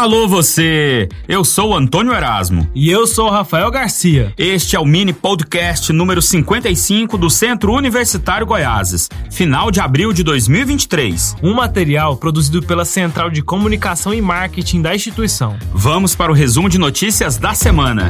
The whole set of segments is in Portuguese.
Alô você! Eu sou o Antônio Erasmo. E eu sou o Rafael Garcia. Este é o mini podcast número 55 do Centro Universitário Goiáses, final de abril de 2023. Um material produzido pela Central de Comunicação e Marketing da instituição. Vamos para o resumo de notícias da semana.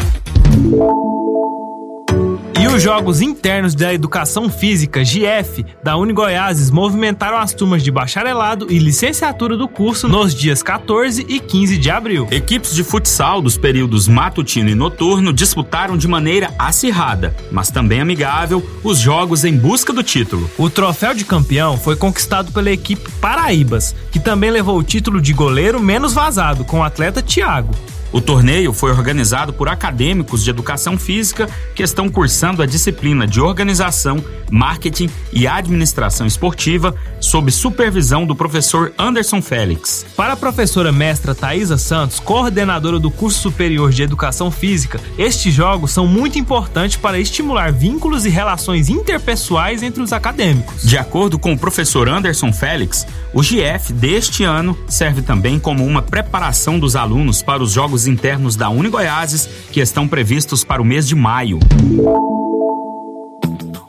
E os Jogos Internos da Educação Física, GF, da Unigoiases movimentaram as turmas de bacharelado e licenciatura do curso nos dias 14 e 15 de abril. Equipes de futsal dos períodos matutino e noturno disputaram de maneira acirrada, mas também amigável, os jogos em busca do título. O troféu de campeão foi conquistado pela equipe Paraíbas, que também levou o título de goleiro menos vazado com o atleta Thiago. O torneio foi organizado por acadêmicos de educação física que estão cursando a disciplina de organização, marketing e administração esportiva sob supervisão do professor Anderson Félix. Para a professora mestra Thaisa Santos, coordenadora do curso superior de educação física, estes jogos são muito importantes para estimular vínculos e relações interpessoais entre os acadêmicos. De acordo com o professor Anderson Félix, o GF deste ano serve também como uma preparação dos alunos para os jogos internos da Unigoiases, que estão previstos para o mês de maio.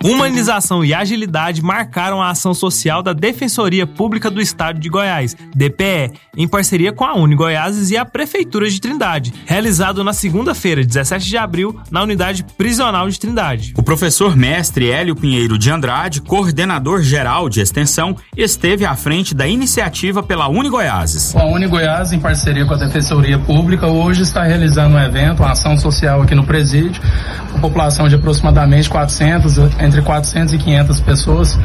Humanização e agilidade marcaram a ação social da Defensoria Pública do Estado de Goiás, DPE, em parceria com a Uni Goiáses e a Prefeitura de Trindade, realizado na segunda-feira, 17 de abril, na unidade prisional de Trindade. O professor mestre Hélio Pinheiro de Andrade, coordenador geral de extensão, esteve à frente da iniciativa pela Uni Goiáses. A Uni Goiás, em parceria com a Defensoria Pública, hoje está realizando um evento, uma ação social aqui no presídio, com população de aproximadamente 400, entre 400 e 500 pessoas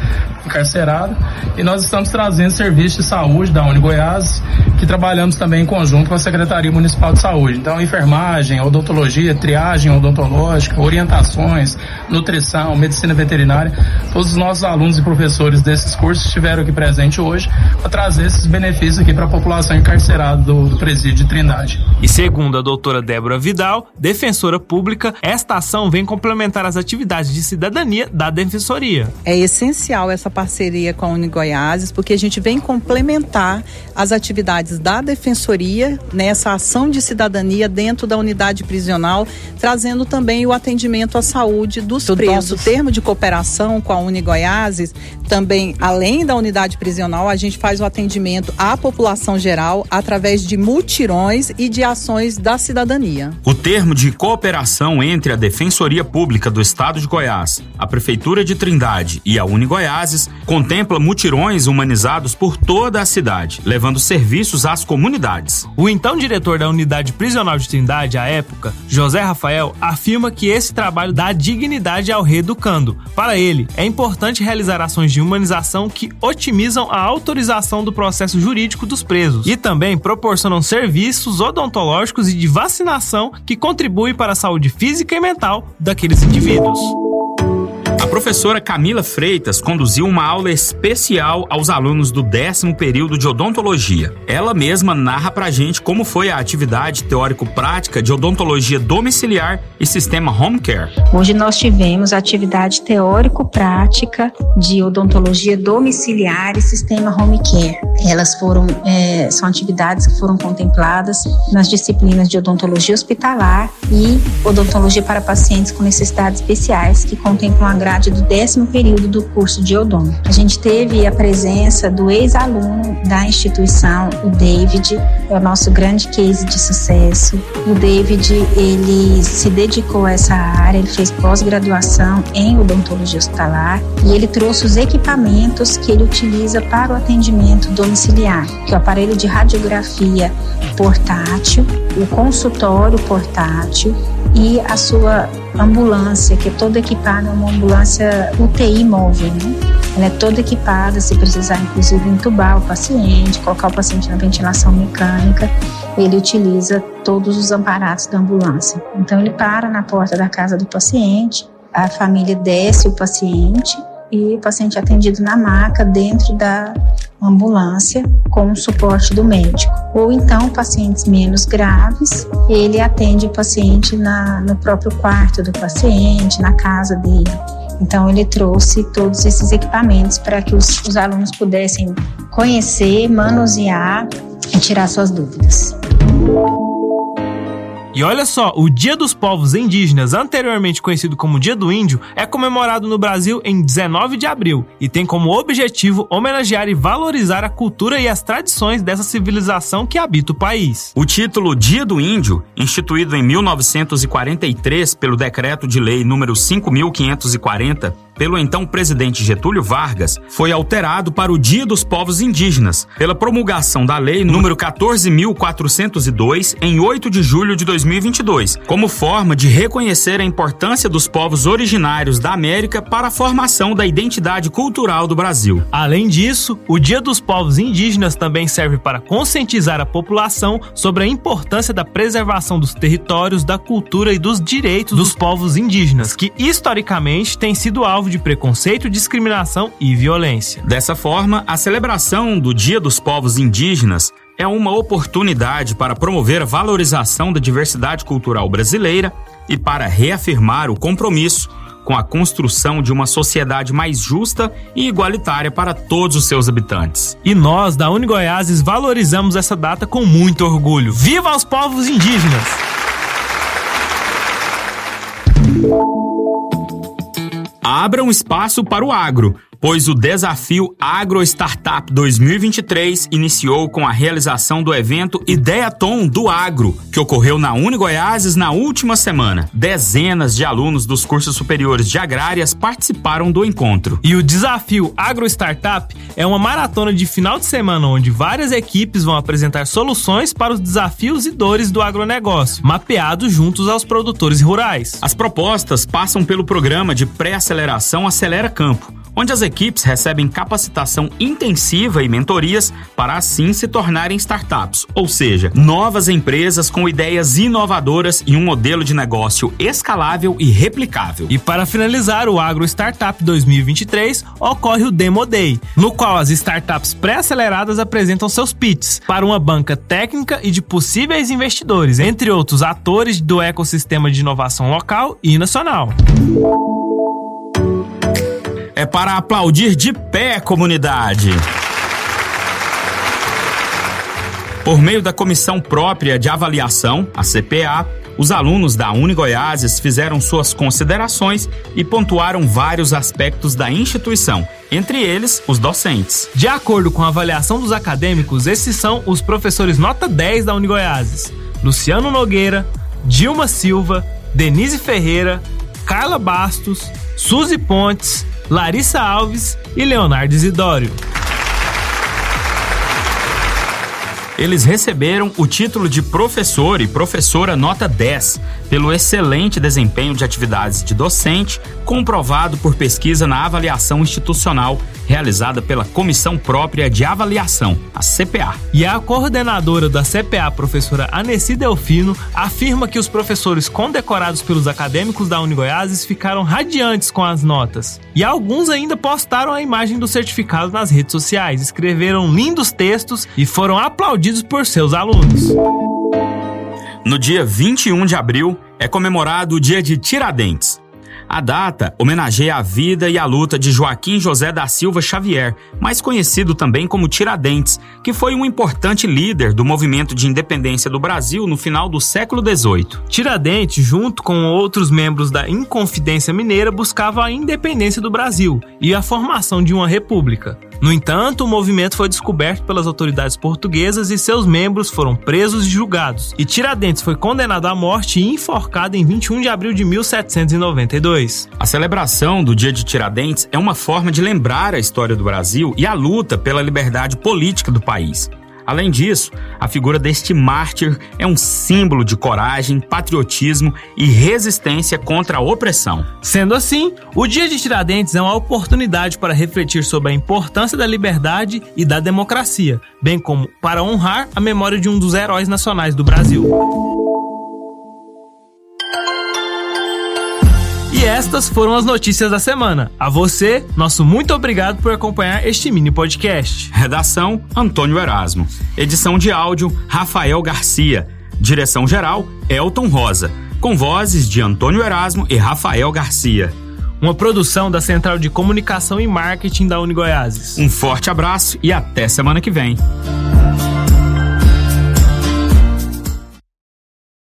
encarceradas. E nós estamos trazendo serviços de saúde da Uni Goiás, que trabalhamos também em conjunto com a Secretaria Municipal de Saúde. Então, enfermagem, odontologia, triagem odontológica, orientações, nutrição, medicina veterinária. Todos os nossos alunos e professores desses cursos estiveram aqui presentes hoje para trazer esses benefícios aqui para a população encarcerada do, do presídio de Trindade. E segundo a doutora Débora Vidal, defensora pública, esta ação vem complementar as atividades de cidadania da Defensoria. É essencial essa parceria com a Unigoiases, porque a gente vem complementar as atividades da Defensoria nessa ação de cidadania dentro da unidade prisional, trazendo também o atendimento à saúde dos presos. O termo de cooperação com a Unigoiases, também além da unidade prisional, a gente faz o atendimento à população geral através de mutirões e de ações da cidadania. O termo de cooperação entre a Defensoria Pública do Estado de Goiás, a Prefeitura de Trindade e a Uni Goiáses contempla mutirões humanizados por toda a cidade, levando serviços às comunidades. O então diretor da unidade prisional de Trindade, à época, José Rafael, afirma que esse trabalho dá dignidade ao reeducando. Para ele, é importante realizar ações de humanização que otimizam a autorização do processo jurídico dos presos e também proporcionam serviços odontológicos e de vacinação que contribuem para a saúde física e mental daqueles indivíduos. A professora Camila Freitas conduziu uma aula especial aos alunos do décimo período de odontologia. Ela mesma narra pra gente como foi a atividade teórico-prática de odontologia domiciliar e sistema home care. Hoje nós tivemos a atividade teórico-prática de odontologia domiciliar e sistema home care. Elas foram, é, são atividades que foram contempladas nas disciplinas de odontologia hospitalar e odontologia para pacientes com necessidades especiais, que contemplam a grade do décimo período do curso de odonto. A gente teve a presença do ex-aluno da instituição, o David, é o nosso grande case de sucesso. O David, ele se dedicou a essa área, ele fez pós-graduação em odontologia hospitalar e ele trouxe os equipamentos que ele utiliza para o atendimento domiciliar, que é o aparelho de radiografia portátil, o consultório portátil e a sua ambulância, que é toda equipada, é uma ambulância UTI móvel, né? Ela é toda equipada, se precisar inclusive entubar o paciente, colocar o paciente na ventilação mecânica, ele utiliza todos os aparatos da ambulância. Então ele para na porta da casa do paciente, a família desce o paciente e o paciente atendido na maca dentro da ambulância com o suporte do médico. Ou então, pacientes menos graves, ele atende o paciente na, no próprio quarto do paciente, na casa dele. Então, ele trouxe todos esses equipamentos para que os, os alunos pudessem conhecer, manusear e tirar suas dúvidas. E olha só, o Dia dos Povos Indígenas, anteriormente conhecido como Dia do Índio, é comemorado no Brasil em 19 de abril e tem como objetivo homenagear e valorizar a cultura e as tradições dessa civilização que habita o país. O título Dia do Índio, instituído em 1943 pelo Decreto de Lei número 5540, pelo então presidente Getúlio Vargas, foi alterado para o Dia dos Povos Indígenas, pela promulgação da Lei número 14.402, em 8 de julho de 2022, como forma de reconhecer a importância dos povos originários da América para a formação da identidade cultural do Brasil. Além disso, o Dia dos Povos Indígenas também serve para conscientizar a população sobre a importância da preservação dos territórios, da cultura e dos direitos dos povos indígenas, que historicamente têm sido alvo alvo de preconceito, discriminação e violência. Dessa forma, a celebração do Dia dos Povos Indígenas é uma oportunidade para promover a valorização da diversidade cultural brasileira e para reafirmar o compromisso com a construção de uma sociedade mais justa e igualitária para todos os seus habitantes. E nós, da Unigoiáses, valorizamos essa data com muito orgulho. Viva os povos indígenas! Abra um espaço para o agro pois o desafio Agro Startup 2023 iniciou com a realização do evento Ideaton do Agro, que ocorreu na Uni Goiáses na última semana. Dezenas de alunos dos cursos superiores de agrárias participaram do encontro. E o desafio Agro Startup é uma maratona de final de semana onde várias equipes vão apresentar soluções para os desafios e dores do agronegócio, mapeados juntos aos produtores rurais. As propostas passam pelo programa de pré-aceleração Acelera Campo onde as equipes recebem capacitação intensiva e mentorias para assim se tornarem startups, ou seja, novas empresas com ideias inovadoras e um modelo de negócio escalável e replicável. E para finalizar o Agro Startup 2023, ocorre o Demo Day, no qual as startups pré-aceleradas apresentam seus pitches para uma banca técnica e de possíveis investidores, entre outros atores do ecossistema de inovação local e nacional é para aplaudir de pé, comunidade. Por meio da comissão própria de avaliação, a CPA, os alunos da Uni Goiáses fizeram suas considerações e pontuaram vários aspectos da instituição, entre eles os docentes. De acordo com a avaliação dos acadêmicos, esses são os professores nota 10 da Uni Goiáses: Luciano Nogueira, Dilma Silva, Denise Ferreira, Carla Bastos, Suzy Pontes, Larissa Alves e Leonardo Isidório. Eles receberam o título de professor e professora nota 10 pelo excelente desempenho de atividades de docente, comprovado por pesquisa na avaliação institucional realizada pela Comissão Própria de Avaliação, a CPA. E a coordenadora da CPA, professora Aneci Delfino, afirma que os professores condecorados pelos acadêmicos da Unigoiases ficaram radiantes com as notas. E alguns ainda postaram a imagem do certificado nas redes sociais, escreveram lindos textos e foram aplaudidos por seus alunos. No dia 21 de abril é comemorado o Dia de Tiradentes. A data homenageia a vida e a luta de Joaquim José da Silva Xavier, mais conhecido também como Tiradentes, que foi um importante líder do movimento de independência do Brasil no final do século XVIII. Tiradentes, junto com outros membros da Inconfidência Mineira, buscava a independência do Brasil e a formação de uma república. No entanto, o movimento foi descoberto pelas autoridades portuguesas e seus membros foram presos e julgados. E Tiradentes foi condenado à morte e enforcado em 21 de abril de 1792. A celebração do Dia de Tiradentes é uma forma de lembrar a história do Brasil e a luta pela liberdade política do país. Além disso, a figura deste mártir é um símbolo de coragem, patriotismo e resistência contra a opressão. Sendo assim, o Dia de Tiradentes é uma oportunidade para refletir sobre a importância da liberdade e da democracia, bem como para honrar a memória de um dos heróis nacionais do Brasil. Estas foram as notícias da semana. A você, nosso muito obrigado por acompanhar este mini podcast. Redação: Antônio Erasmo. Edição de áudio: Rafael Garcia. Direção geral: Elton Rosa. Com vozes de Antônio Erasmo e Rafael Garcia. Uma produção da Central de Comunicação e Marketing da Unigoiases. Um forte abraço e até semana que vem.